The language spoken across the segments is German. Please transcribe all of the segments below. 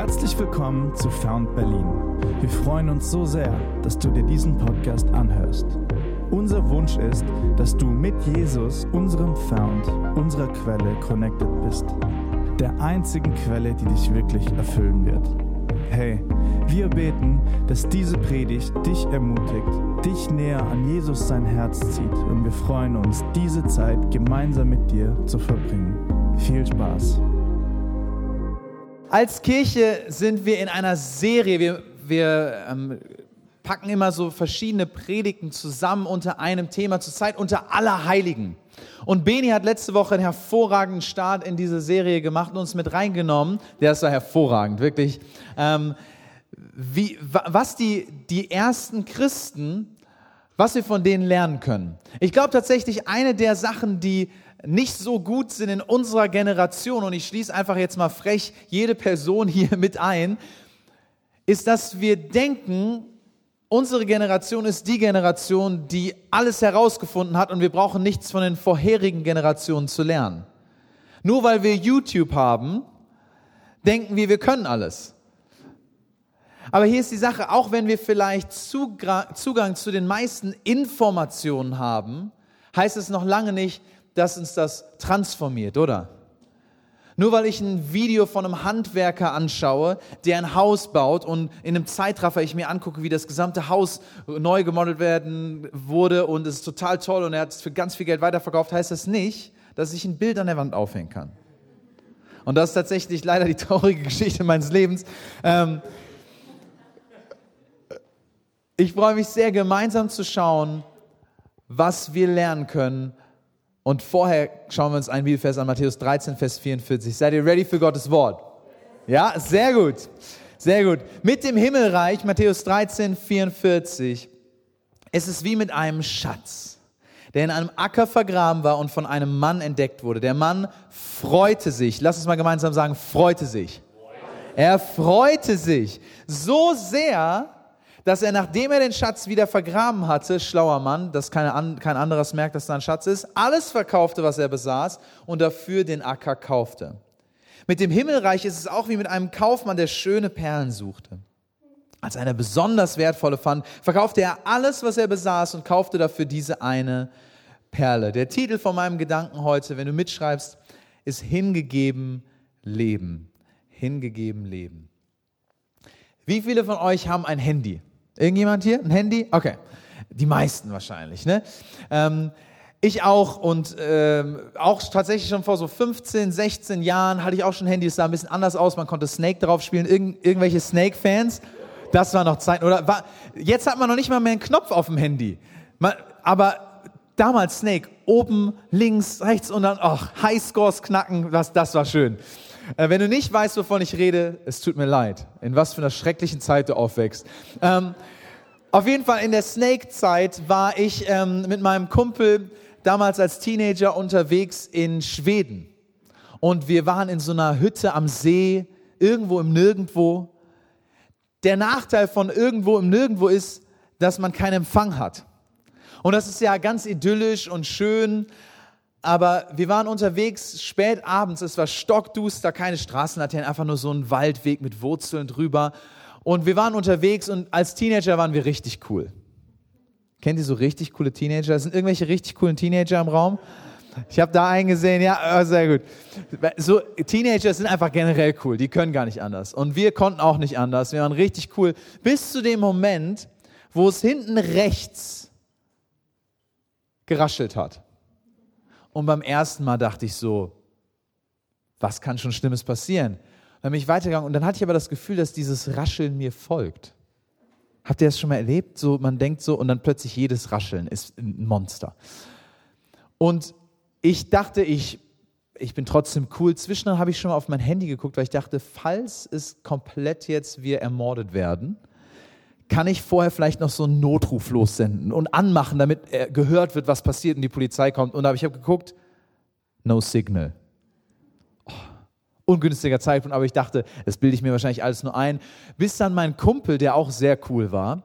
Herzlich willkommen zu Found Berlin. Wir freuen uns so sehr, dass du dir diesen Podcast anhörst. Unser Wunsch ist, dass du mit Jesus, unserem Found, unserer Quelle connected bist. Der einzigen Quelle, die dich wirklich erfüllen wird. Hey, wir beten, dass diese Predigt dich ermutigt, dich näher an Jesus sein Herz zieht und wir freuen uns, diese Zeit gemeinsam mit dir zu verbringen. Viel Spaß! Als Kirche sind wir in einer Serie. Wir, wir ähm, packen immer so verschiedene Predigten zusammen unter einem Thema, zur Zeit unter aller Heiligen. Und Beni hat letzte Woche einen hervorragenden Start in diese Serie gemacht und uns mit reingenommen. Der ist ja hervorragend, wirklich. Ähm, wie, was die, die ersten Christen, was wir von denen lernen können. Ich glaube tatsächlich, eine der Sachen, die nicht so gut sind in unserer Generation, und ich schließe einfach jetzt mal frech jede Person hier mit ein, ist, dass wir denken, unsere Generation ist die Generation, die alles herausgefunden hat und wir brauchen nichts von den vorherigen Generationen zu lernen. Nur weil wir YouTube haben, denken wir, wir können alles. Aber hier ist die Sache, auch wenn wir vielleicht Zugang zu den meisten Informationen haben, heißt es noch lange nicht, dass uns das transformiert, oder? Nur weil ich ein Video von einem Handwerker anschaue, der ein Haus baut und in einem Zeitraffer ich mir angucke, wie das gesamte Haus neu gemodelt werden wurde und es ist total toll und er hat es für ganz viel Geld weiterverkauft, heißt das nicht, dass ich ein Bild an der Wand aufhängen kann. Und das ist tatsächlich leider die traurige Geschichte meines Lebens. Ähm ich freue mich sehr, gemeinsam zu schauen, was wir lernen können und vorher schauen wir uns einen Bibelvers an, Matthäus 13, Vers 44. Seid ihr ready für Gottes Wort? Ja, sehr gut. Sehr gut. Mit dem Himmelreich, Matthäus 13, 44, es ist wie mit einem Schatz, der in einem Acker vergraben war und von einem Mann entdeckt wurde. Der Mann freute sich, lass uns mal gemeinsam sagen, freute sich. Er freute sich so sehr, dass er, nachdem er den Schatz wieder vergraben hatte, schlauer Mann, dass keine, kein anderes merkt, dass da ein Schatz ist, alles verkaufte, was er besaß und dafür den Acker kaufte. Mit dem Himmelreich ist es auch wie mit einem Kaufmann, der schöne Perlen suchte. Als eine besonders wertvolle fand, verkaufte er alles, was er besaß und kaufte dafür diese eine Perle. Der Titel von meinem Gedanken heute, wenn du mitschreibst, ist Hingegeben Leben. Hingegeben Leben. Wie viele von euch haben ein Handy? Irgendjemand hier? Ein Handy? Okay. Die meisten wahrscheinlich, ne? Ähm, ich auch und ähm, auch tatsächlich schon vor so 15, 16 Jahren hatte ich auch schon ein Handy, das sah ein bisschen anders aus, man konnte Snake drauf spielen, Irgend, irgendwelche Snake-Fans, das war noch Zeit, oder war, jetzt hat man noch nicht mal mehr einen Knopf auf dem Handy, man, aber damals Snake, oben, links, rechts und dann, ach, Highscores knacken, das, das war schön. Äh, wenn du nicht weißt, wovon ich rede, es tut mir leid, in was für einer schrecklichen Zeit du aufwächst. Ähm, auf jeden Fall in der Snake-Zeit war ich ähm, mit meinem Kumpel damals als Teenager unterwegs in Schweden. Und wir waren in so einer Hütte am See, irgendwo im Nirgendwo. Der Nachteil von irgendwo im Nirgendwo ist, dass man keinen Empfang hat. Und das ist ja ganz idyllisch und schön, aber wir waren unterwegs spät abends, es war stockduster, keine Straßenlaternen, einfach nur so ein Waldweg mit Wurzeln drüber. Und wir waren unterwegs und als Teenager waren wir richtig cool. Kennt ihr so richtig coole Teenager? Sind irgendwelche richtig coolen Teenager im Raum? Ich habe da einen gesehen, ja, oh, sehr gut. So, Teenager sind einfach generell cool, die können gar nicht anders. Und wir konnten auch nicht anders, wir waren richtig cool. Bis zu dem Moment, wo es hinten rechts geraschelt hat. Und beim ersten Mal dachte ich so, was kann schon Schlimmes passieren? Dann bin ich weitergegangen und dann hatte ich aber das Gefühl, dass dieses Rascheln mir folgt. Habt ihr das schon mal erlebt? So, man denkt so und dann plötzlich jedes Rascheln ist ein Monster. Und ich dachte, ich, ich bin trotzdem cool. Zwischendurch habe ich schon mal auf mein Handy geguckt, weil ich dachte, falls es komplett jetzt wir ermordet werden, kann ich vorher vielleicht noch so einen Notruf lossenden und anmachen, damit gehört wird, was passiert und die Polizei kommt. Und ich habe geguckt, no signal. Oh, ungünstiger Zeitpunkt, aber ich dachte, das bilde ich mir wahrscheinlich alles nur ein. Bis dann mein Kumpel, der auch sehr cool war,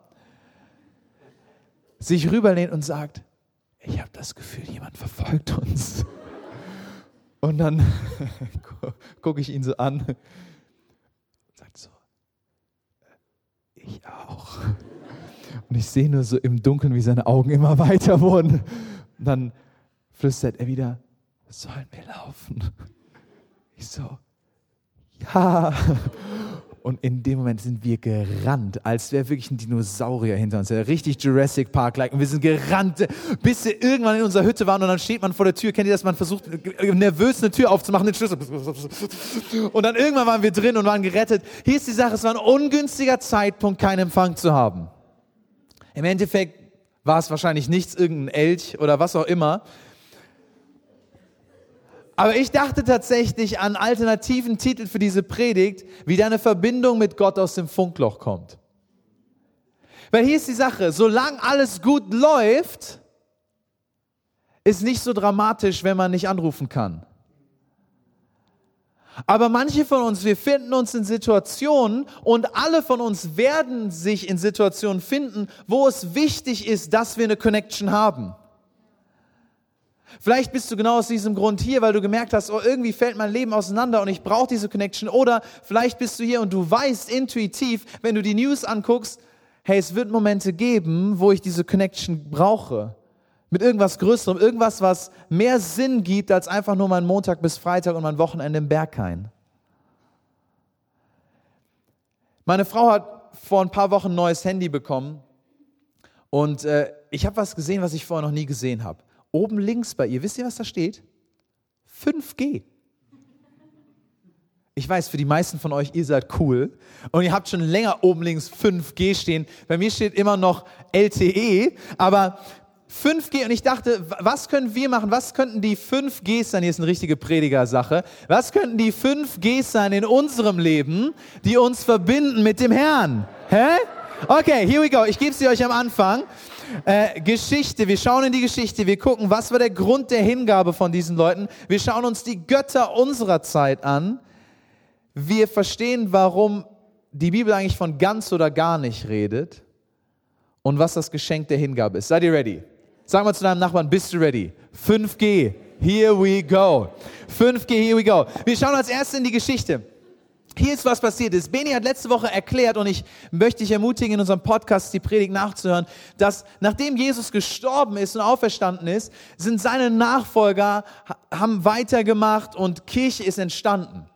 sich rüberlehnt und sagt, ich habe das Gefühl, jemand verfolgt uns. Und dann gucke ich ihn so an und sagt so, ich auch. Und ich sehe nur so im Dunkeln, wie seine Augen immer weiter wurden. Und dann flüstert er wieder, sollen wir laufen? Ich so, ja. Und in dem Moment sind wir gerannt, als wäre wirklich ein Dinosaurier hinter uns. Richtig Jurassic Park-like. Und wir sind gerannt, bis wir irgendwann in unserer Hütte waren und dann steht man vor der Tür. Kennt ihr das? Man versucht nervös eine Tür aufzumachen, den Schlüssel. Und dann irgendwann waren wir drin und waren gerettet. Hier ist die Sache, es war ein ungünstiger Zeitpunkt, keinen Empfang zu haben. Im Endeffekt war es wahrscheinlich nichts, irgendein Elch oder was auch immer. Aber ich dachte tatsächlich an alternativen Titel für diese Predigt, wie deine Verbindung mit Gott aus dem Funkloch kommt. Weil hier ist die Sache, solange alles gut läuft, ist nicht so dramatisch, wenn man nicht anrufen kann. Aber manche von uns, wir finden uns in Situationen und alle von uns werden sich in Situationen finden, wo es wichtig ist, dass wir eine Connection haben. Vielleicht bist du genau aus diesem Grund hier, weil du gemerkt hast, oh, irgendwie fällt mein Leben auseinander und ich brauche diese Connection. Oder vielleicht bist du hier und du weißt intuitiv, wenn du die News anguckst, hey, es wird Momente geben, wo ich diese Connection brauche. Mit irgendwas Größerem, irgendwas, was mehr Sinn gibt als einfach nur mein Montag bis Freitag und mein Wochenende im Berghain. Meine Frau hat vor ein paar Wochen ein neues Handy bekommen und äh, ich habe was gesehen, was ich vorher noch nie gesehen habe. Oben links bei ihr, wisst ihr, was da steht? 5G. Ich weiß, für die meisten von euch, ihr seid cool und ihr habt schon länger oben links 5G stehen. Bei mir steht immer noch LTE, aber 5G und ich dachte, was können wir machen? Was könnten die 5Gs sein? Hier ist eine richtige Predigersache. Was könnten die 5Gs sein in unserem Leben, die uns verbinden mit dem Herrn? Hä? Okay, here we go. Ich gebe sie euch am Anfang. Äh, Geschichte, wir schauen in die Geschichte, wir gucken, was war der Grund der Hingabe von diesen Leuten. Wir schauen uns die Götter unserer Zeit an. Wir verstehen, warum die Bibel eigentlich von ganz oder gar nicht redet und was das Geschenk der Hingabe ist. Seid ihr ready? Sag mal zu deinem Nachbarn, bist du ready? 5G, here we go. 5G, here we go. Wir schauen als erstes in die Geschichte. Hier ist was passiert ist. Beni hat letzte Woche erklärt und ich möchte dich ermutigen, in unserem Podcast die Predigt nachzuhören, dass nachdem Jesus gestorben ist und auferstanden ist, sind seine Nachfolger, haben weitergemacht und Kirche ist entstanden.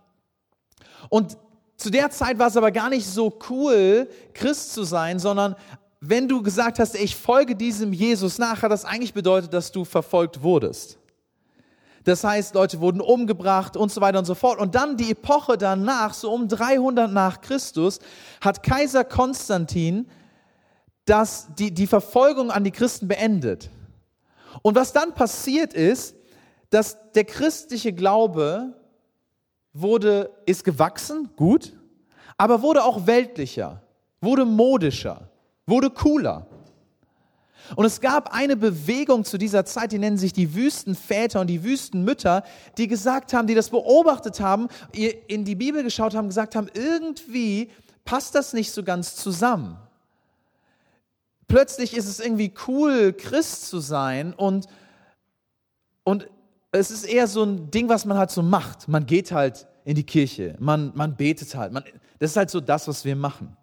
Und zu der Zeit war es aber gar nicht so cool, Christ zu sein, sondern wenn du gesagt hast, ich folge diesem Jesus nach, hat das eigentlich bedeutet, dass du verfolgt wurdest. Das heißt, Leute wurden umgebracht und so weiter und so fort. Und dann die Epoche danach, so um 300 nach Christus, hat Kaiser Konstantin das, die, die Verfolgung an die Christen beendet. Und was dann passiert ist, dass der christliche Glaube wurde, ist gewachsen, gut, aber wurde auch weltlicher, wurde modischer, wurde cooler. Und es gab eine Bewegung zu dieser Zeit, die nennen sich die Wüstenväter und die Wüstenmütter, die gesagt haben, die das beobachtet haben, in die Bibel geschaut haben, gesagt haben, irgendwie passt das nicht so ganz zusammen. Plötzlich ist es irgendwie cool, Christ zu sein und, und es ist eher so ein Ding, was man halt so macht. Man geht halt in die Kirche, man, man betet halt. Man, das ist halt so das, was wir machen.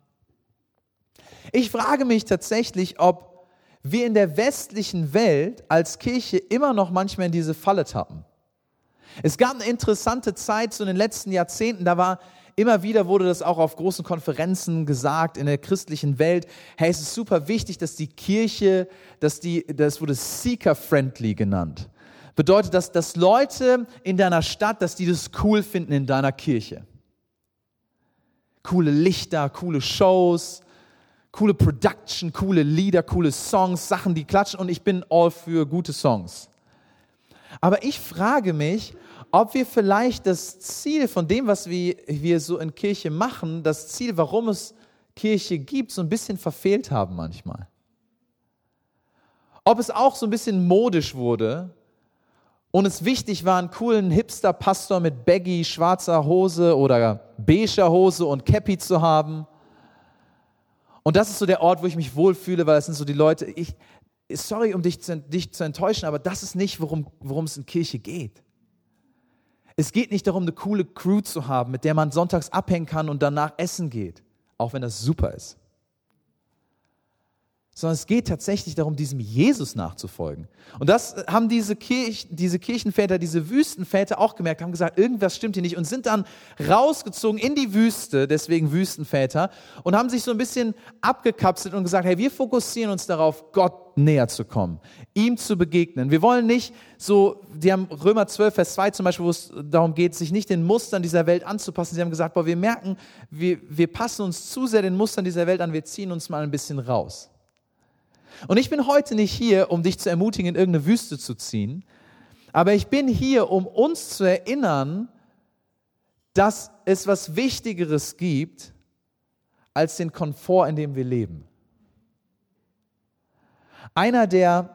Ich frage mich tatsächlich, ob wir in der westlichen Welt als Kirche immer noch manchmal in diese Falle tappen. Es gab eine interessante Zeit so in den letzten Jahrzehnten, da war immer wieder wurde das auch auf großen Konferenzen gesagt in der christlichen Welt, hey, es ist super wichtig, dass die Kirche, dass die, das wurde seeker-friendly genannt. Bedeutet, dass, dass Leute in deiner Stadt, dass die das cool finden in deiner Kirche. Coole Lichter, coole Shows, coole Production, coole Lieder, coole Songs, Sachen, die klatschen und ich bin all für gute Songs. Aber ich frage mich, ob wir vielleicht das Ziel von dem, was wir, wir so in Kirche machen, das Ziel, warum es Kirche gibt, so ein bisschen verfehlt haben manchmal. Ob es auch so ein bisschen modisch wurde und es wichtig war, einen coolen Hipster-Pastor mit baggy schwarzer Hose oder beiger Hose und Cappy zu haben und das ist so der Ort, wo ich mich wohlfühle, weil das sind so die Leute, ich, sorry, um dich zu, dich zu enttäuschen, aber das ist nicht, worum, worum es in Kirche geht. Es geht nicht darum, eine coole Crew zu haben, mit der man sonntags abhängen kann und danach essen geht, auch wenn das super ist. Sondern es geht tatsächlich darum, diesem Jesus nachzufolgen. Und das haben diese, Kirch, diese Kirchenväter, diese Wüstenväter auch gemerkt, haben gesagt, irgendwas stimmt hier nicht und sind dann rausgezogen in die Wüste, deswegen Wüstenväter, und haben sich so ein bisschen abgekapselt und gesagt, hey, wir fokussieren uns darauf, Gott näher zu kommen, ihm zu begegnen. Wir wollen nicht so, die haben Römer 12, Vers 2 zum Beispiel, wo es darum geht, sich nicht den Mustern dieser Welt anzupassen. Sie haben gesagt, boah, wir merken, wir, wir passen uns zu sehr den Mustern dieser Welt an, wir ziehen uns mal ein bisschen raus. Und ich bin heute nicht hier, um dich zu ermutigen, in irgendeine Wüste zu ziehen, aber ich bin hier, um uns zu erinnern, dass es was Wichtigeres gibt als den Komfort, in dem wir leben. Einer der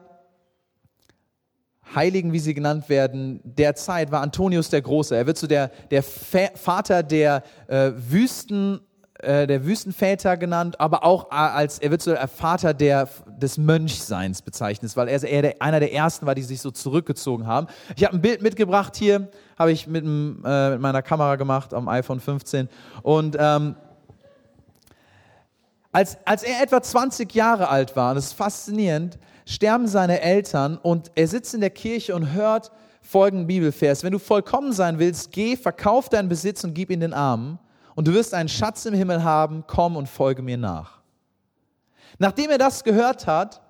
Heiligen, wie sie genannt werden, der Zeit war Antonius der Große. Er wird so der, der Vater der äh, Wüsten äh, der Wüstenväter genannt, aber auch als, er wird so der Vater der, des Mönchseins bezeichnet, weil er, er der, einer der ersten war, die sich so zurückgezogen haben. Ich habe ein Bild mitgebracht hier, habe ich mit, äh, mit, meiner Kamera gemacht am iPhone 15 und ähm, als, als er etwa 20 Jahre alt war, und das ist faszinierend, sterben seine Eltern und er sitzt in der Kirche und hört folgenden Bibelvers. Wenn du vollkommen sein willst, geh, verkauf deinen Besitz und gib ihn den Armen und du wirst einen Schatz im Himmel haben, komm und folge mir nach. Nachdem er das gehört hat,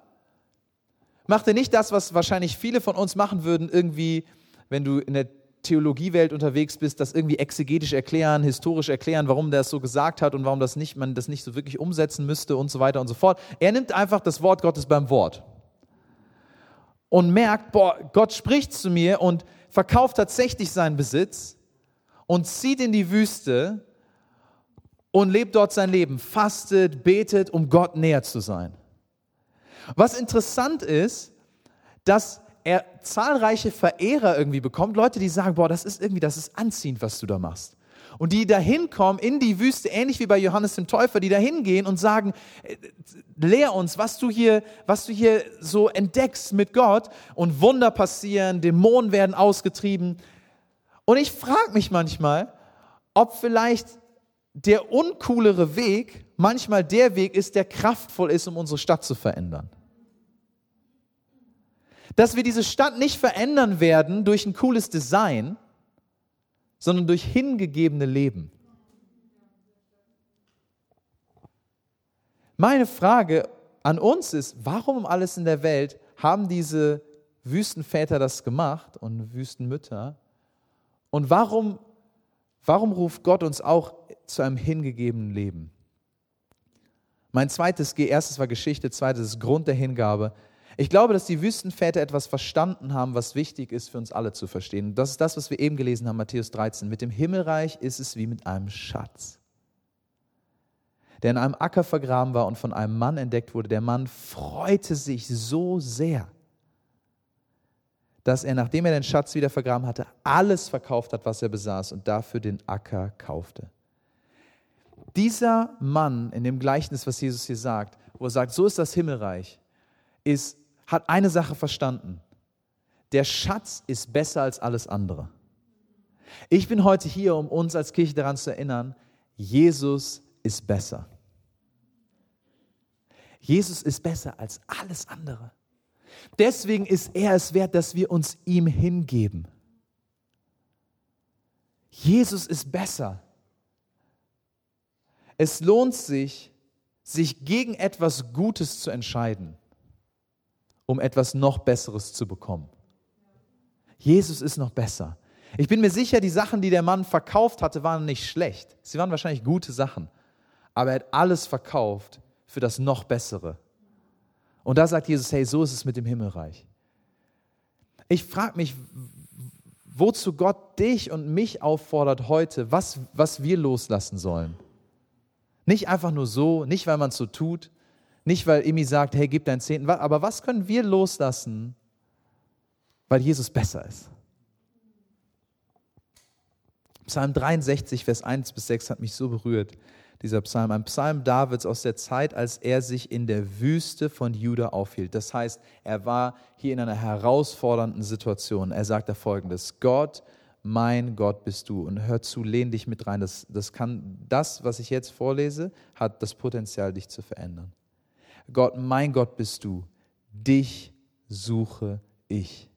macht er nicht das, was wahrscheinlich viele von uns machen würden, irgendwie, wenn du in der Theologiewelt unterwegs bist, das irgendwie exegetisch erklären, historisch erklären, warum der es so gesagt hat und warum das nicht, man das nicht so wirklich umsetzen müsste und so weiter und so fort. Er nimmt einfach das Wort Gottes beim Wort und merkt, boah, Gott spricht zu mir und verkauft tatsächlich seinen Besitz und zieht in die Wüste und lebt dort sein Leben, fastet, betet, um Gott näher zu sein. Was interessant ist, dass er zahlreiche Verehrer irgendwie bekommt, Leute, die sagen, boah, das ist irgendwie, das ist anziehend, was du da machst. Und die dahin kommen in die Wüste, ähnlich wie bei Johannes dem Täufer, die dahin gehen und sagen, äh, lehr uns, was du hier, was du hier so entdeckst mit Gott und Wunder passieren, Dämonen werden ausgetrieben. Und ich frage mich manchmal, ob vielleicht der uncoolere Weg manchmal der Weg ist, der kraftvoll ist, um unsere Stadt zu verändern. Dass wir diese Stadt nicht verändern werden durch ein cooles Design, sondern durch hingegebene Leben. Meine Frage an uns ist, warum um alles in der Welt haben diese Wüstenväter das gemacht und Wüstenmütter? Und warum, warum ruft Gott uns auch zu einem hingegebenen Leben. Mein zweites erstes war Geschichte, zweites ist Grund der Hingabe. Ich glaube, dass die Wüstenväter etwas verstanden haben, was wichtig ist für uns alle zu verstehen. Das ist das, was wir eben gelesen haben, Matthäus 13. Mit dem Himmelreich ist es wie mit einem Schatz, der in einem Acker vergraben war und von einem Mann entdeckt wurde. Der Mann freute sich so sehr, dass er, nachdem er den Schatz wieder vergraben hatte, alles verkauft hat, was er besaß und dafür den Acker kaufte. Dieser Mann in dem Gleichnis, was Jesus hier sagt, wo er sagt, so ist das Himmelreich, ist, hat eine Sache verstanden. Der Schatz ist besser als alles andere. Ich bin heute hier, um uns als Kirche daran zu erinnern, Jesus ist besser. Jesus ist besser als alles andere. Deswegen ist er es wert, dass wir uns ihm hingeben. Jesus ist besser. Es lohnt sich, sich gegen etwas Gutes zu entscheiden, um etwas noch Besseres zu bekommen. Jesus ist noch besser. Ich bin mir sicher, die Sachen, die der Mann verkauft hatte, waren nicht schlecht. Sie waren wahrscheinlich gute Sachen. Aber er hat alles verkauft für das noch Bessere. Und da sagt Jesus, hey, so ist es mit dem Himmelreich. Ich frage mich, wozu Gott dich und mich auffordert heute, was, was wir loslassen sollen. Nicht einfach nur so, nicht weil man es so tut, nicht weil Imi sagt, hey, gib deinen Zehnten, aber was können wir loslassen, weil Jesus besser ist? Psalm 63, Vers 1 bis 6 hat mich so berührt, dieser Psalm. Ein Psalm Davids aus der Zeit, als er sich in der Wüste von Juda aufhielt. Das heißt, er war hier in einer herausfordernden Situation. Er sagt da folgendes: Gott mein Gott bist du. Und hör zu, lehn dich mit rein. Das, das, kann, das, was ich jetzt vorlese, hat das Potenzial, dich zu verändern. Gott, mein Gott bist du. Dich suche ich.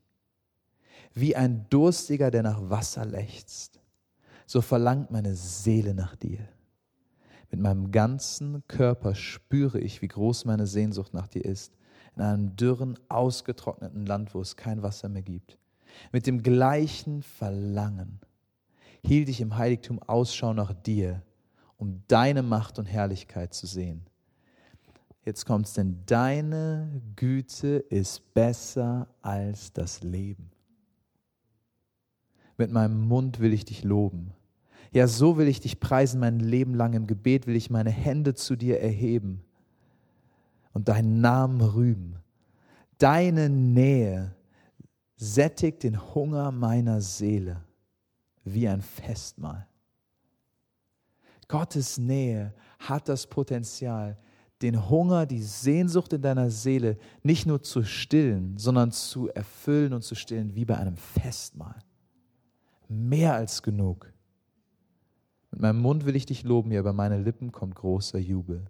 Wie ein Durstiger, der nach Wasser lechzt, so verlangt meine Seele nach dir. Mit meinem ganzen Körper spüre ich, wie groß meine Sehnsucht nach dir ist, in einem dürren, ausgetrockneten Land, wo es kein Wasser mehr gibt. Mit dem gleichen Verlangen hielt ich im Heiligtum Ausschau nach dir, um deine Macht und Herrlichkeit zu sehen. Jetzt kommt's, denn deine Güte ist besser als das Leben. Mit meinem Mund will ich dich loben. Ja, so will ich dich preisen mein Leben lang. Im Gebet will ich meine Hände zu dir erheben und deinen Namen rühmen. Deine Nähe sättigt den Hunger meiner Seele wie ein Festmahl. Gottes Nähe hat das Potenzial, den Hunger, die Sehnsucht in deiner Seele nicht nur zu stillen, sondern zu erfüllen und zu stillen wie bei einem Festmahl. Mehr als genug. Mit meinem Mund will ich dich loben, ja, über meine Lippen kommt großer Jubel.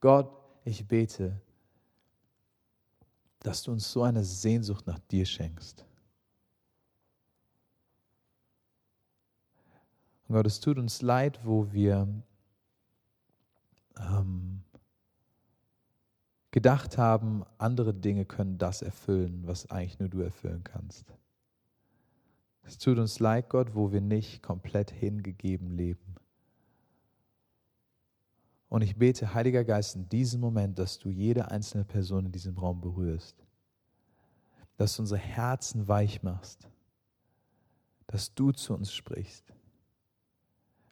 Gott, ich bete, dass du uns so eine Sehnsucht nach dir schenkst. Und Gott, es tut uns leid, wo wir ähm, gedacht haben, andere Dinge können das erfüllen, was eigentlich nur du erfüllen kannst. Es tut uns leid, Gott, wo wir nicht komplett hingegeben leben. Und ich bete, Heiliger Geist, in diesem Moment, dass du jede einzelne Person in diesem Raum berührst, dass du unsere Herzen weich machst, dass du zu uns sprichst.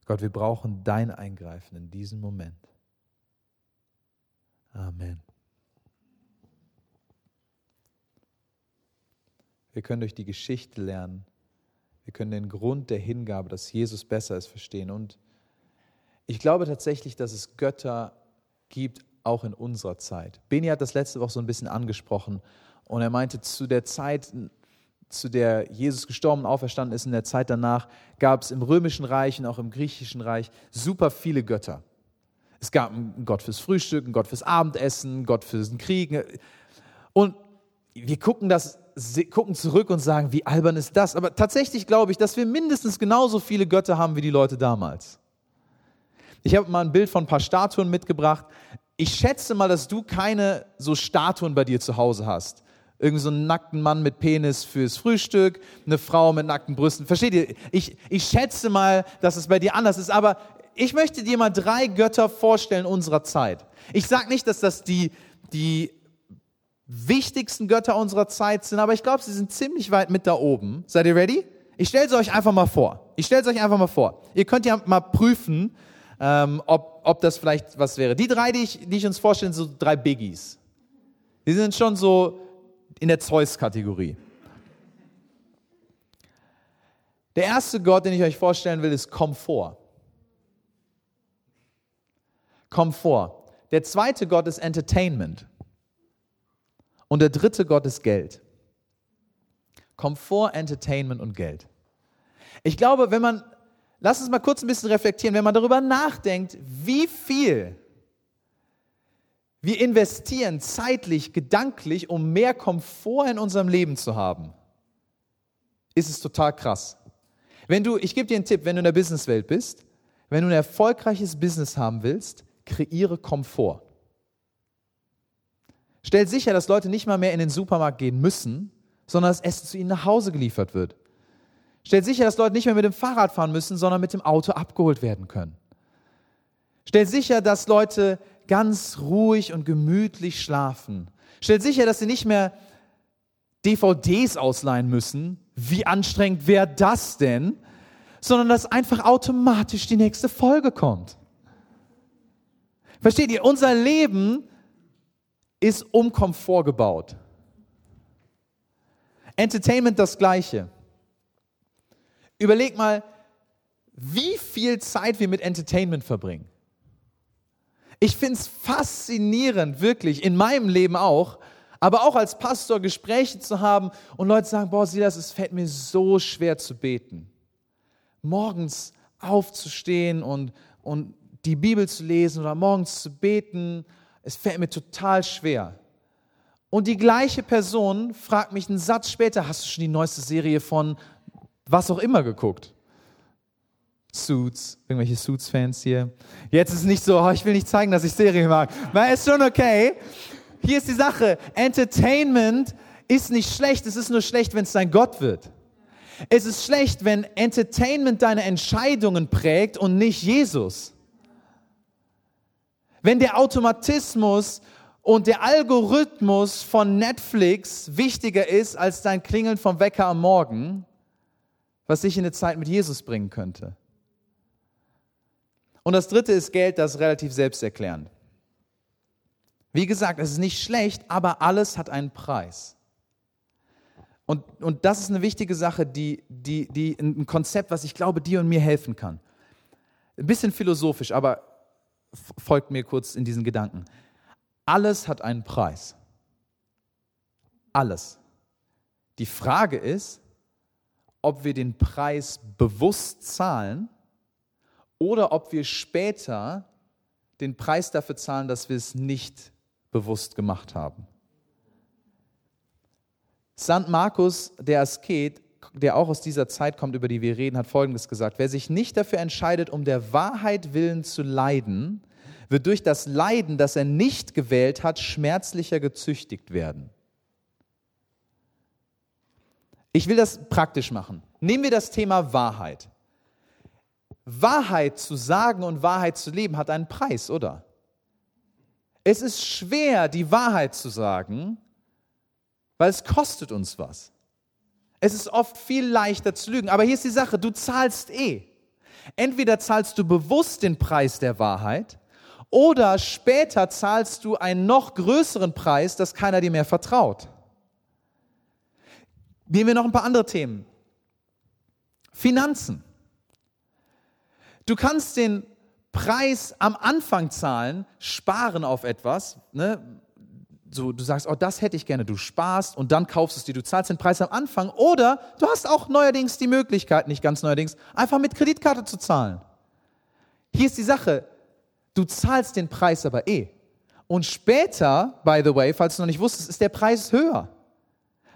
Gott, wir brauchen dein Eingreifen in diesem Moment. Amen. Wir können durch die Geschichte lernen. Wir können den Grund der Hingabe, dass Jesus besser ist, verstehen. Und ich glaube tatsächlich, dass es Götter gibt, auch in unserer Zeit. Beni hat das letzte Woche so ein bisschen angesprochen und er meinte, zu der Zeit, zu der Jesus gestorben und auferstanden ist, in der Zeit danach, gab es im römischen Reich und auch im griechischen Reich super viele Götter. Es gab einen Gott fürs Frühstück, einen Gott fürs Abendessen, einen Gott für den Krieg. Und wir gucken, das, gucken zurück und sagen, wie albern ist das? Aber tatsächlich glaube ich, dass wir mindestens genauso viele Götter haben wie die Leute damals. Ich habe mal ein Bild von ein paar Statuen mitgebracht. Ich schätze mal, dass du keine so Statuen bei dir zu Hause hast. Irgend so einen nackten Mann mit Penis fürs Frühstück, eine Frau mit nackten Brüsten. Versteht ihr? Ich, ich schätze mal, dass es bei dir anders ist, aber ich möchte dir mal drei Götter vorstellen unserer Zeit. Ich sage nicht, dass das die, die wichtigsten Götter unserer Zeit sind, aber ich glaube, sie sind ziemlich weit mit da oben. Seid ihr ready? Ich stelle sie euch einfach mal vor. Ich stelle es euch einfach mal vor. Ihr könnt ja mal prüfen, ähm, ob, ob das vielleicht was wäre. Die drei, die ich, die ich uns vorstelle, sind so drei Biggies. Die sind schon so in der Zeus-Kategorie. Der erste Gott, den ich euch vorstellen will, ist Komfort. Komfort. Der zweite Gott ist Entertainment. Und der dritte Gott ist Geld. Komfort, Entertainment und Geld. Ich glaube, wenn man, lass uns mal kurz ein bisschen reflektieren, wenn man darüber nachdenkt, wie viel wir investieren zeitlich, gedanklich, um mehr Komfort in unserem Leben zu haben, ist es total krass. Wenn du, ich gebe dir einen Tipp, wenn du in der Businesswelt bist, wenn du ein erfolgreiches Business haben willst, kreiere Komfort. Stell sicher, dass Leute nicht mal mehr in den Supermarkt gehen müssen, sondern das Essen zu ihnen nach Hause geliefert wird. Stell sicher, dass Leute nicht mehr mit dem Fahrrad fahren müssen, sondern mit dem Auto abgeholt werden können. Stell sicher, dass Leute ganz ruhig und gemütlich schlafen. Stellt sicher, dass sie nicht mehr DVDs ausleihen müssen. Wie anstrengend wäre das denn? Sondern dass einfach automatisch die nächste Folge kommt. Versteht ihr? Unser Leben ist um Komfort gebaut. Entertainment das gleiche. Überleg mal, wie viel Zeit wir mit Entertainment verbringen. Ich finde es faszinierend, wirklich, in meinem Leben auch, aber auch als Pastor Gespräche zu haben und Leute sagen, boah, Silas, es fällt mir so schwer zu beten. Morgens aufzustehen und, und die Bibel zu lesen oder morgens zu beten, Es fällt mir total schwer. Und die gleiche Person fragt mich einen Satz später, hast du schon die neueste Serie von was auch immer geguckt? Suits, irgendwelche Suits-Fans hier. Jetzt ist nicht so, oh, ich will nicht zeigen, dass ich Serien mag. Na, ist schon okay. Hier ist die Sache, Entertainment ist nicht schlecht, es ist nur schlecht, wenn es dein Gott wird. Es ist schlecht, wenn Entertainment deine Entscheidungen prägt und nicht Jesus. Wenn der Automatismus und der Algorithmus von Netflix wichtiger ist als dein Klingeln vom Wecker am Morgen, was dich in eine Zeit mit Jesus bringen könnte. Und das dritte ist Geld, das ist relativ selbsterklärend. Wie gesagt, es ist nicht schlecht, aber alles hat einen Preis. Und, und das ist eine wichtige Sache, die, die, die, ein Konzept, was ich glaube, dir und mir helfen kann. Ein bisschen philosophisch, aber folgt mir kurz in diesen Gedanken. Alles hat einen Preis. Alles. Die Frage ist, ob wir den Preis bewusst zahlen oder ob wir später den Preis dafür zahlen, dass wir es nicht bewusst gemacht haben. St. Markus, der Asket, der auch aus dieser Zeit kommt, über die wir reden, hat Folgendes gesagt. Wer sich nicht dafür entscheidet, um der Wahrheit willen zu leiden, wird durch das Leiden, das er nicht gewählt hat, schmerzlicher gezüchtigt werden. Ich will das praktisch machen. Nehmen wir das Thema Wahrheit. Wahrheit zu sagen und Wahrheit zu leben hat einen Preis, oder? Es ist schwer, die Wahrheit zu sagen, weil es kostet uns was. Es ist oft viel leichter zu lügen. Aber hier ist die Sache, du zahlst eh. Entweder zahlst du bewusst den Preis der Wahrheit oder später zahlst du einen noch größeren Preis, dass keiner dir mehr vertraut. Nehmen wir noch ein paar andere Themen. Finanzen. Du kannst den Preis am Anfang zahlen, sparen auf etwas, ne? so, du sagst, oh, das hätte ich gerne, du sparst und dann kaufst es dir, du zahlst den Preis am Anfang oder du hast auch neuerdings die Möglichkeit, nicht ganz neuerdings, einfach mit Kreditkarte zu zahlen. Hier ist die Sache, du zahlst den Preis aber eh. Und später, by the way, falls du noch nicht wusstest, ist der Preis höher,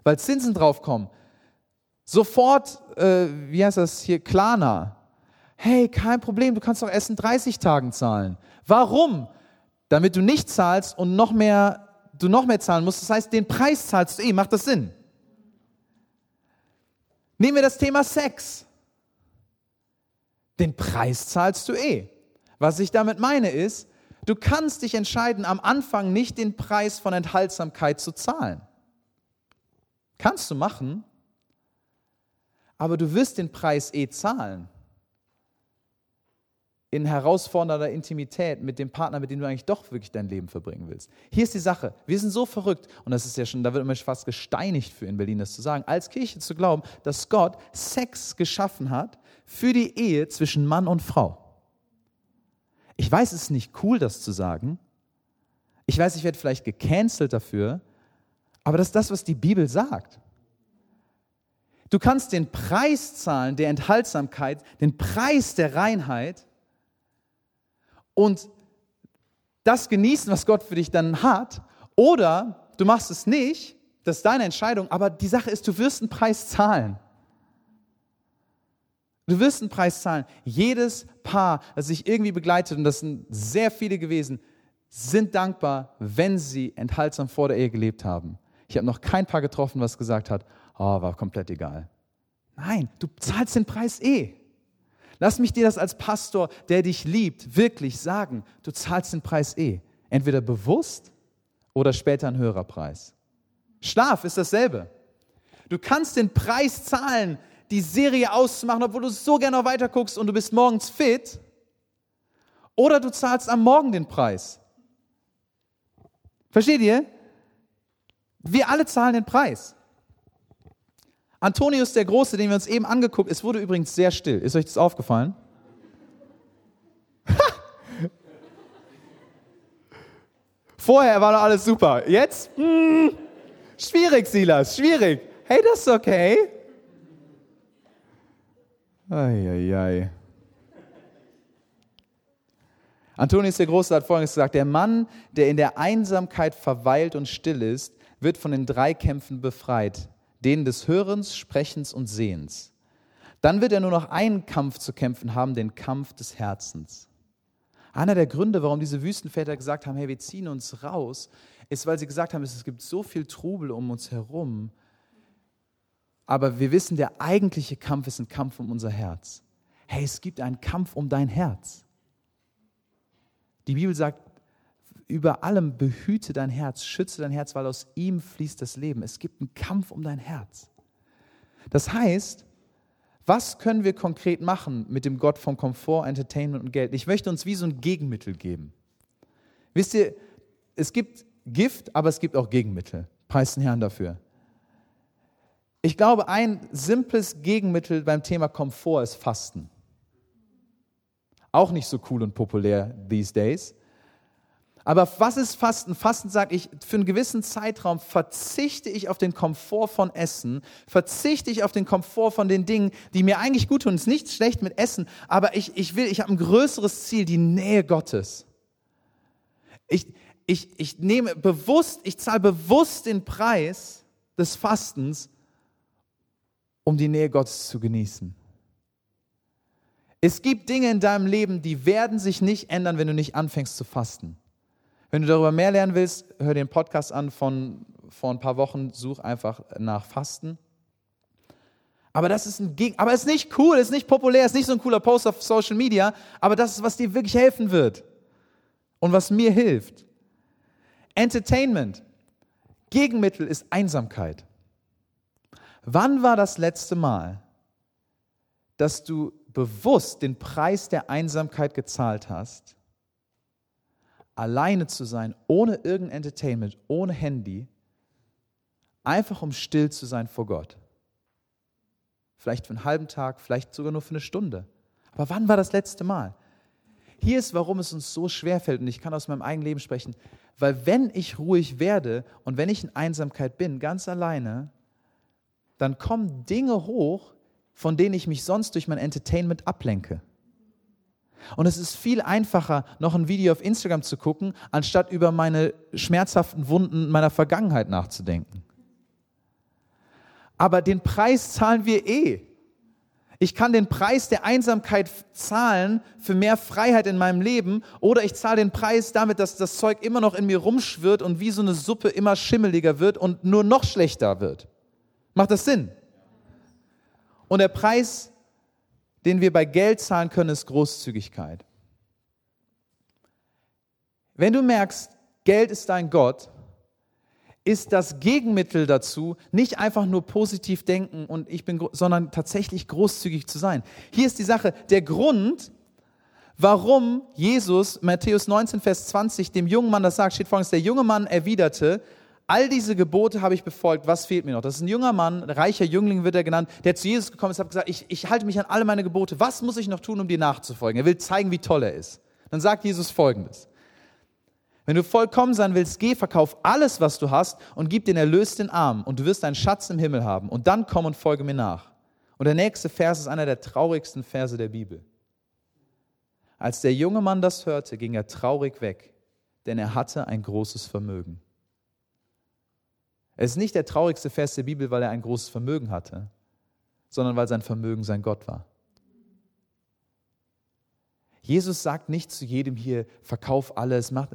weil Zinsen draufkommen. Sofort, äh, wie heißt das hier, Klarna. Hey, kein Problem, du kannst doch erst in 30 Tagen zahlen. Warum? Damit du nicht zahlst und noch mehr du noch mehr zahlen musst. Das heißt, den Preis zahlst du eh. Macht das Sinn? Nehmen wir das Thema Sex. Den Preis zahlst du eh. Was ich damit meine ist, du kannst dich entscheiden, am Anfang nicht den Preis von Enthaltsamkeit zu zahlen. Kannst du machen, aber du wirst den Preis eh zahlen in herausfordernder Intimität mit dem Partner, mit dem du eigentlich doch wirklich dein Leben verbringen willst. Hier ist die Sache. Wir sind so verrückt, und das ist ja schon, da wird immer fast gesteinigt für in Berlin, das zu sagen, als Kirche zu glauben, dass Gott Sex geschaffen hat für die Ehe zwischen Mann und Frau. Ich weiß, es ist nicht cool, das zu sagen. Ich weiß, ich werde vielleicht gecancelt dafür, aber das ist das, was die Bibel sagt. Du kannst den Preis zahlen der Enthaltsamkeit, den Preis der Reinheit, und das genießen, was Gott für dich dann hat. Oder du machst es nicht, das ist deine Entscheidung, aber die Sache ist, du wirst einen Preis zahlen. Du wirst einen Preis zahlen. Jedes Paar, das sich irgendwie begleitet, und das sind sehr viele gewesen, sind dankbar, wenn sie enthaltsam vor der Ehe gelebt haben. Ich habe noch kein Paar getroffen, was gesagt hat, oh, war komplett egal. Nein, du zahlst den Preis eh. Lass mich dir das als Pastor, der dich liebt, wirklich sagen. Du zahlst den Preis eh. Entweder bewusst oder später ein höherer Preis. Schlaf ist dasselbe. Du kannst den Preis zahlen, die Serie auszumachen, obwohl du so gerne noch weiter und du bist morgens fit. Oder du zahlst am Morgen den Preis. Versteht ihr? Wir alle zahlen den Preis. Antonius der Große, den wir uns eben angeguckt, es wurde übrigens sehr still. Ist euch das aufgefallen? Vorher war doch alles super. Jetzt? Hm, schwierig, Silas, schwierig. Hey, das ist okay. Eieiei. Antonius der Große hat folgendes gesagt, der Mann, der in der Einsamkeit verweilt und still ist, wird von den drei Kämpfen befreit, denen des Hörens, Sprechens und Sehens. Dann wird er nur noch einen Kampf zu kämpfen haben, den Kampf des Herzens. Einer der Gründe, warum diese Wüstenväter gesagt haben, hey, wir ziehen uns raus, ist, weil sie gesagt haben, es gibt so viel Trubel um uns herum, aber wir wissen, der eigentliche Kampf ist ein Kampf um unser Herz. Hey, es gibt einen Kampf um dein Herz. Die Bibel sagt, über allem behüte dein Herz, schütze dein Herz, weil aus ihm fließt das Leben. Es gibt einen Kampf um dein Herz. Das heißt, was können wir konkret machen mit dem Gott von Komfort, Entertainment und Geld? Ich möchte uns wie so ein Gegenmittel geben. Wisst ihr, es gibt Gift, aber es gibt auch Gegenmittel. Preis den Herrn dafür. Ich glaube, ein simples Gegenmittel beim Thema Komfort ist Fasten. Auch nicht so cool und populär these days. Aber was ist Fasten? Fasten sagt ich, für einen gewissen Zeitraum verzichte ich auf den Komfort von Essen, verzichte ich auf den Komfort von den Dingen, die mir eigentlich gut tun. Es ist nichts schlecht mit Essen, aber ich, ich will, ich habe ein größeres Ziel, die Nähe Gottes. Ich, ich, ich nehme bewusst, ich zahle bewusst den Preis des Fastens, um die Nähe Gottes zu genießen. Es gibt Dinge in deinem Leben, die werden sich nicht ändern, wenn du nicht anfängst zu fasten. Wenn du darüber mehr lernen willst, hör den Podcast an von vor ein paar Wochen, such einfach nach Fasten. Aber das ist ein Geg aber es ist nicht cool, es ist nicht populär, es ist nicht so ein cooler Post auf Social Media, aber das ist, was dir wirklich helfen wird und was mir hilft. Entertainment. Gegenmittel ist Einsamkeit. Wann war das letzte Mal, dass du bewusst den Preis der Einsamkeit gezahlt hast, alleine zu sein, ohne irgendein Entertainment, ohne Handy, einfach um still zu sein vor Gott. Vielleicht für einen halben Tag, vielleicht sogar nur für eine Stunde. Aber wann war das letzte Mal? Hier ist, warum es uns so schwer fällt, und ich kann aus meinem eigenen Leben sprechen, weil wenn ich ruhig werde und wenn ich in Einsamkeit bin, ganz alleine, dann kommen Dinge hoch, von denen ich mich sonst durch mein Entertainment ablenke. Und es ist viel einfacher, noch ein Video auf Instagram zu gucken, anstatt über meine schmerzhaften Wunden meiner Vergangenheit nachzudenken. Aber den Preis zahlen wir eh. Ich kann den Preis der Einsamkeit zahlen für mehr Freiheit in meinem Leben oder ich zahle den Preis damit, dass das Zeug immer noch in mir rumschwirrt und wie so eine Suppe immer schimmeliger wird und nur noch schlechter wird. Macht das Sinn? Und der Preis den wir bei Geld zahlen können, ist Großzügigkeit. Wenn du merkst, Geld ist dein Gott, ist das Gegenmittel dazu, nicht einfach nur positiv denken und ich bin, sondern tatsächlich großzügig zu sein. Hier ist die Sache, der Grund, warum Jesus, Matthäus 19, Vers 20, dem jungen Mann das sagt, steht folgendes, der junge Mann erwiderte, all diese Gebote habe ich befolgt, was fehlt mir noch? Das ist ein junger Mann, ein reicher Jüngling wird er genannt, der zu Jesus gekommen ist und hat gesagt, ich, ich halte mich an alle meine Gebote, was muss ich noch tun, um dir nachzufolgen? Er will zeigen, wie toll er ist. Dann sagt Jesus folgendes. Wenn du vollkommen sein willst, geh, verkauf alles, was du hast und gib den Erlös den Armen und du wirst einen Schatz im Himmel haben und dann komm und folge mir nach. Und der nächste Vers ist einer der traurigsten Verse der Bibel. Als der junge Mann das hörte, ging er traurig weg, denn er hatte ein großes Vermögen. Es ist nicht der traurigste Vers der Bibel, weil er ein großes Vermögen hatte, sondern weil sein Vermögen sein Gott war. Jesus sagt nicht zu jedem hier, verkauf alles, mach.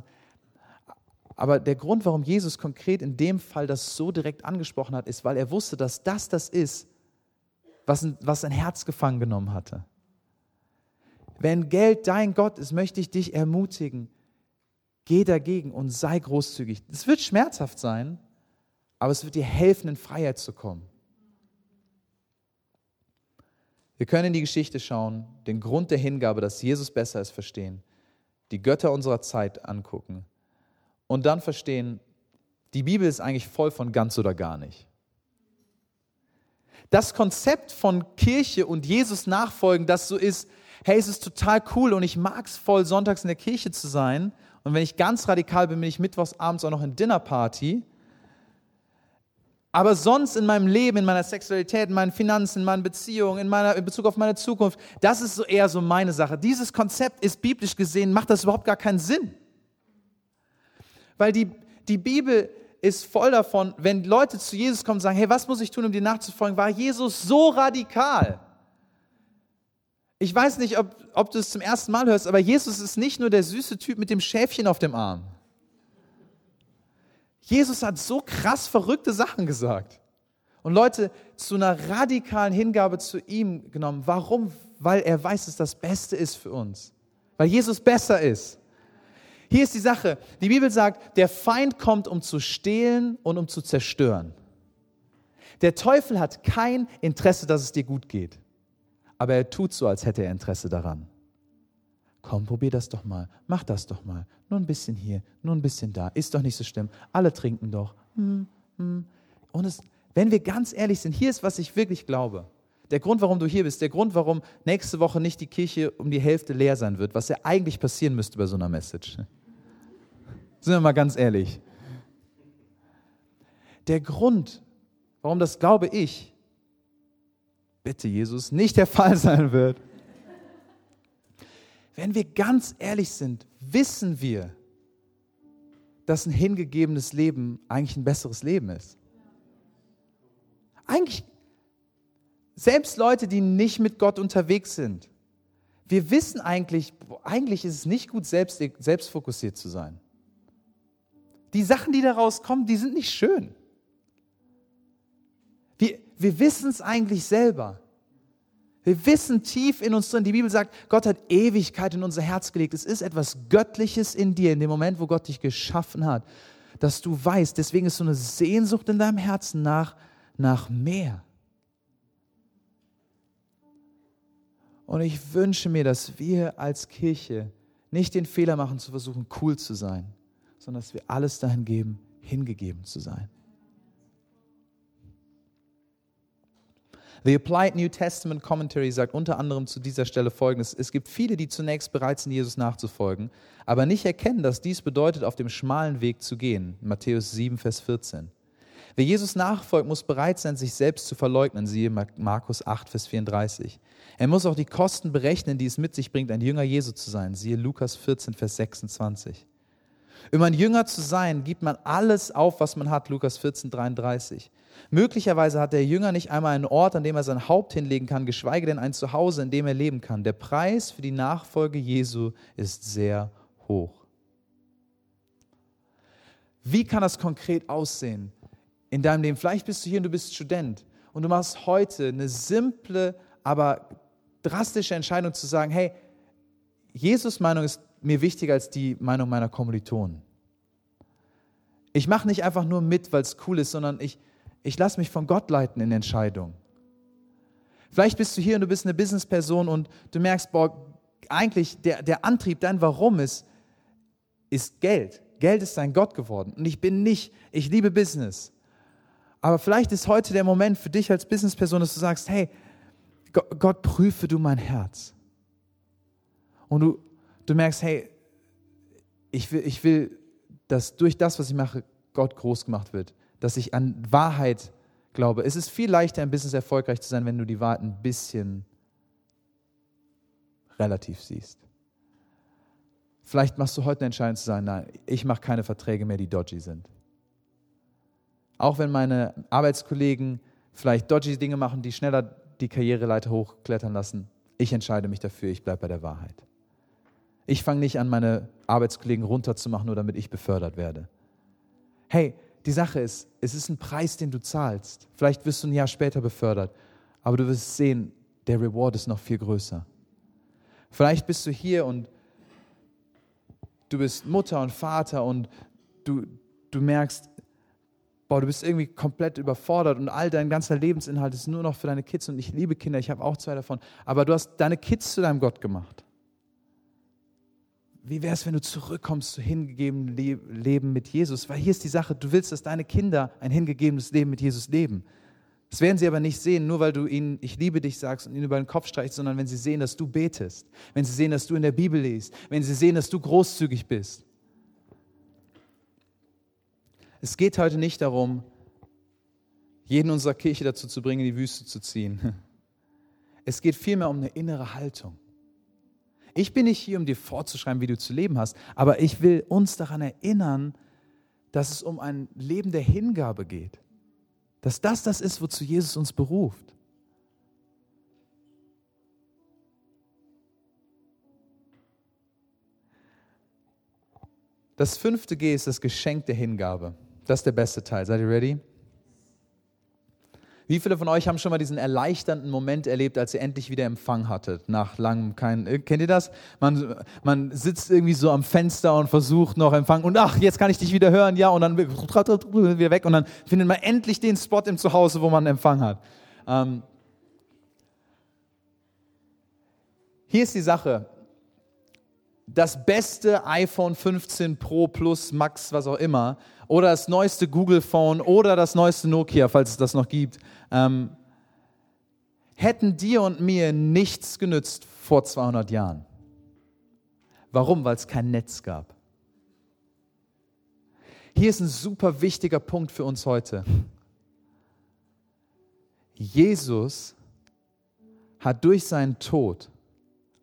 Aber der Grund, warum Jesus konkret in dem Fall das so direkt angesprochen hat, ist, weil er wusste, dass das das ist, was, was sein Herz gefangen genommen hatte. Wenn Geld dein Gott ist, möchte ich dich ermutigen, geh dagegen und sei großzügig. Es wird schmerzhaft sein, aber es wird dir helfen, in Freiheit zu kommen. Wir können in die Geschichte schauen, den Grund der Hingabe, dass Jesus besser ist, verstehen, die Götter unserer Zeit angucken und dann verstehen, die Bibel ist eigentlich voll von ganz oder gar nicht. Das Konzept von Kirche und Jesus nachfolgen, das so ist, hey, es ist total cool und ich mag es voll, sonntags in der Kirche zu sein. Und wenn ich ganz radikal bin, bin ich mittwochs abends auch noch in Dinnerparty Aber sonst in meinem Leben, in meiner Sexualität, in meinen Finanzen, in meinen Beziehungen, in, meiner, in Bezug auf meine Zukunft, das ist so eher so meine Sache. Dieses Konzept ist biblisch gesehen, macht das überhaupt gar keinen Sinn. Weil die, die Bibel ist voll davon, wenn Leute zu Jesus kommen und sagen, hey, was muss ich tun, um dir nachzufolgen, war Jesus so radikal. Ich weiß nicht, ob, ob du es zum ersten Mal hörst, aber Jesus ist nicht nur der süße Typ mit dem Schäfchen auf dem Arm. Jesus hat so krass verrückte Sachen gesagt und Leute zu einer radikalen Hingabe zu ihm genommen. Warum? Weil er weiß, dass das Beste ist für uns. Weil Jesus besser ist. Hier ist die Sache. Die Bibel sagt, der Feind kommt, um zu stehlen und um zu zerstören. Der Teufel hat kein Interesse, dass es dir gut geht. Aber er tut so, als hätte er Interesse daran. Komm, probier das doch mal. Mach das doch mal. Nur ein bisschen hier, nur ein bisschen da. Ist doch nicht so schlimm. Alle trinken doch. Hm, hm. Und es, wenn wir ganz ehrlich sind, hier ist, was ich wirklich glaube. Der Grund, warum du hier bist, der Grund, warum nächste Woche nicht die Kirche um die Hälfte leer sein wird, was ja eigentlich passieren müsste bei so einer Message. Sind wir mal ganz ehrlich. Der Grund, warum das glaube ich, bitte Jesus, nicht der Fall sein wird, wenn wir ganz ehrlich sind, wissen wir, dass ein hingegebenes Leben eigentlich ein besseres Leben ist. Eigentlich, selbst Leute, die nicht mit Gott unterwegs sind, wir wissen eigentlich, eigentlich ist es nicht gut, selbst, selbstfokussiert zu sein. Die Sachen, die daraus kommen, die sind nicht schön. Wir, wir wissen es eigentlich selber. Wir wissen tief in uns drin, die Bibel sagt, Gott hat Ewigkeit in unser Herz gelegt. Es ist etwas Göttliches in dir, in dem Moment, wo Gott dich geschaffen hat, dass du weißt, deswegen ist so eine Sehnsucht in deinem Herzen nach, nach mehr. Und ich wünsche mir, dass wir als Kirche nicht den Fehler machen, zu versuchen, cool zu sein, sondern dass wir alles dahin geben, hingegeben zu sein. The Applied New Testament Commentary sagt unter anderem zu dieser Stelle folgendes: Es gibt viele, die zunächst bereit sind, Jesus nachzufolgen, aber nicht erkennen, dass dies bedeutet, auf dem schmalen Weg zu gehen. Matthäus 7, Vers 14. Wer Jesus nachfolgt, muss bereit sein, sich selbst zu verleugnen, siehe Markus 8, Vers 34. Er muss auch die Kosten berechnen, die es mit sich bringt, ein Jünger Jesu zu sein, siehe Lukas 14, Vers 26. Um ein Jünger zu sein, gibt man alles auf, was man hat, Lukas 14, 33. Möglicherweise hat der Jünger nicht einmal einen Ort, an dem er sein Haupt hinlegen kann, geschweige denn ein Zuhause, in dem er leben kann. Der Preis für die Nachfolge Jesu ist sehr hoch. Wie kann das konkret aussehen in deinem Leben? Vielleicht bist du hier und du bist Student und du machst heute eine simple, aber drastische Entscheidung zu sagen, hey, Jesus Meinung ist mir wichtiger als die Meinung meiner Kommilitonen. Ich mache nicht einfach nur mit, weil es cool ist, sondern ich, ich lasse mich von Gott leiten in Entscheidungen. Vielleicht bist du hier und du bist eine Businessperson und du merkst, boah, eigentlich der, der Antrieb, dein Warum ist, ist Geld. Geld ist dein Gott geworden. Und ich bin nicht, ich liebe Business. Aber vielleicht ist heute der Moment für dich als Businessperson, dass du sagst, hey, Gott, Gott prüfe du mein Herz. Und du, du merkst, hey, ich will, ich will, dass durch das, was ich mache, Gott groß gemacht wird dass ich an Wahrheit glaube. Es ist viel leichter im Business erfolgreich zu sein, wenn du die Wahrheit ein bisschen relativ siehst. Vielleicht machst du heute eine Entscheidung zu sagen, nein, ich mache keine Verträge mehr, die dodgy sind. Auch wenn meine Arbeitskollegen vielleicht dodgy Dinge machen, die schneller die Karriereleiter hochklettern lassen, ich entscheide mich dafür, ich bleibe bei der Wahrheit. Ich fange nicht an, meine Arbeitskollegen runterzumachen, nur damit ich befördert werde. Hey, die Sache ist, es ist ein Preis, den du zahlst. Vielleicht wirst du ein Jahr später befördert, aber du wirst sehen, der Reward ist noch viel größer. Vielleicht bist du hier und du bist Mutter und Vater und du, du merkst, boah, du bist irgendwie komplett überfordert und all dein ganzer Lebensinhalt ist nur noch für deine Kids und ich liebe Kinder, ich habe auch zwei davon, aber du hast deine Kids zu deinem Gott gemacht wie wäre es, wenn du zurückkommst zu hingegebenem Leben mit Jesus? Weil hier ist die Sache, du willst, dass deine Kinder ein hingegebenes Leben mit Jesus leben. Das werden sie aber nicht sehen, nur weil du ihnen, ich liebe dich sagst und ihnen über den Kopf streichst, sondern wenn sie sehen, dass du betest, wenn sie sehen, dass du in der Bibel liest, wenn sie sehen, dass du großzügig bist. Es geht heute nicht darum, jeden unserer Kirche dazu zu bringen, in die Wüste zu ziehen. Es geht vielmehr um eine innere Haltung. Ich bin nicht hier, um dir vorzuschreiben, wie du zu leben hast, aber ich will uns daran erinnern, dass es um ein Leben der Hingabe geht. Dass das das ist, wozu Jesus uns beruft. Das fünfte G ist das Geschenk der Hingabe. Das ist der beste Teil. Seid ihr ready? Wie viele von euch haben schon mal diesen erleichternden Moment erlebt, als ihr endlich wieder Empfang hattet, nach langem kein, äh, kennt ihr das? Man, man sitzt irgendwie so am Fenster und versucht noch Empfang und ach, jetzt kann ich dich wieder hören, ja, und dann wieder weg und dann findet man endlich den Spot im Zuhause, wo man Empfang hat. Ähm, hier ist die Sache, das beste iPhone 15 Pro Plus Max, was auch immer, oder das neueste Google Phone oder das neueste Nokia, falls es das noch gibt, ähm, hätten dir und mir nichts genützt vor 200 Jahren. Warum? Weil es kein Netz gab. Hier ist ein super wichtiger Punkt für uns heute. Jesus hat durch seinen Tod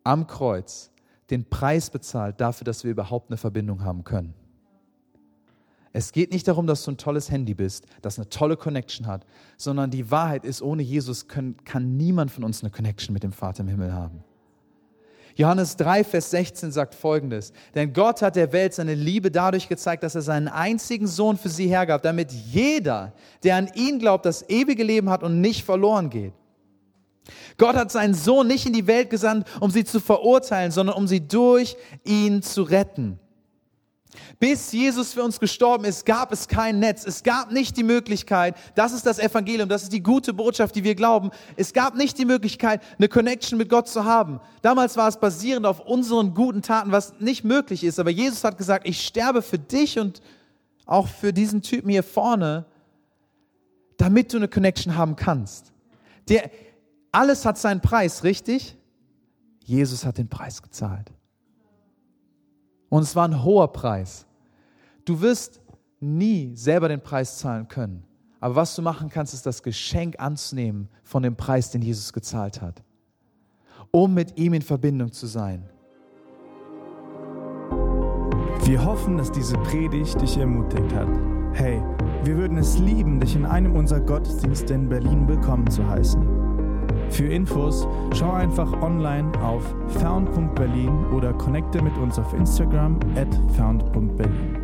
am Kreuz den Preis bezahlt dafür, dass wir überhaupt eine Verbindung haben können. Es geht nicht darum, dass du ein tolles Handy bist, das eine tolle Connection hat, sondern die Wahrheit ist, ohne Jesus können, kann niemand von uns eine Connection mit dem Vater im Himmel haben. Johannes 3, Vers 16 sagt folgendes, denn Gott hat der Welt seine Liebe dadurch gezeigt, dass er seinen einzigen Sohn für sie hergab, damit jeder, der an ihn glaubt, das ewige Leben hat und nicht verloren geht. Gott hat seinen Sohn nicht in die Welt gesandt, um sie zu verurteilen, sondern um sie durch ihn zu retten. Bis Jesus für uns gestorben ist, gab es kein Netz. Es gab nicht die Möglichkeit, das ist das Evangelium, das ist die gute Botschaft, die wir glauben. Es gab nicht die Möglichkeit, eine Connection mit Gott zu haben. Damals war es basierend auf unseren guten Taten, was nicht möglich ist. Aber Jesus hat gesagt, ich sterbe für dich und auch für diesen Typen hier vorne, damit du eine Connection haben kannst. Der, alles hat seinen Preis, richtig? Jesus hat den Preis gezahlt. Und es war ein hoher Preis. Du wirst nie selber den Preis zahlen können. Aber was du machen kannst, ist das Geschenk anzunehmen von dem Preis, den Jesus gezahlt hat, um mit ihm in Verbindung zu sein. Wir hoffen, dass diese Predigt dich ermutigt hat. Hey, wir würden es lieben, dich in einem unserer Gottesdienste in Berlin willkommen zu heißen. Für Infos schau einfach online auf found.berlin oder connecte mit uns auf Instagram at found.berlin.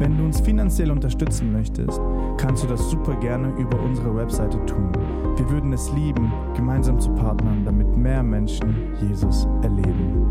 Wenn du uns finanziell unterstützen möchtest, kannst du das super gerne über unsere Webseite tun. Wir würden es lieben, gemeinsam zu partnern, damit mehr Menschen Jesus erleben.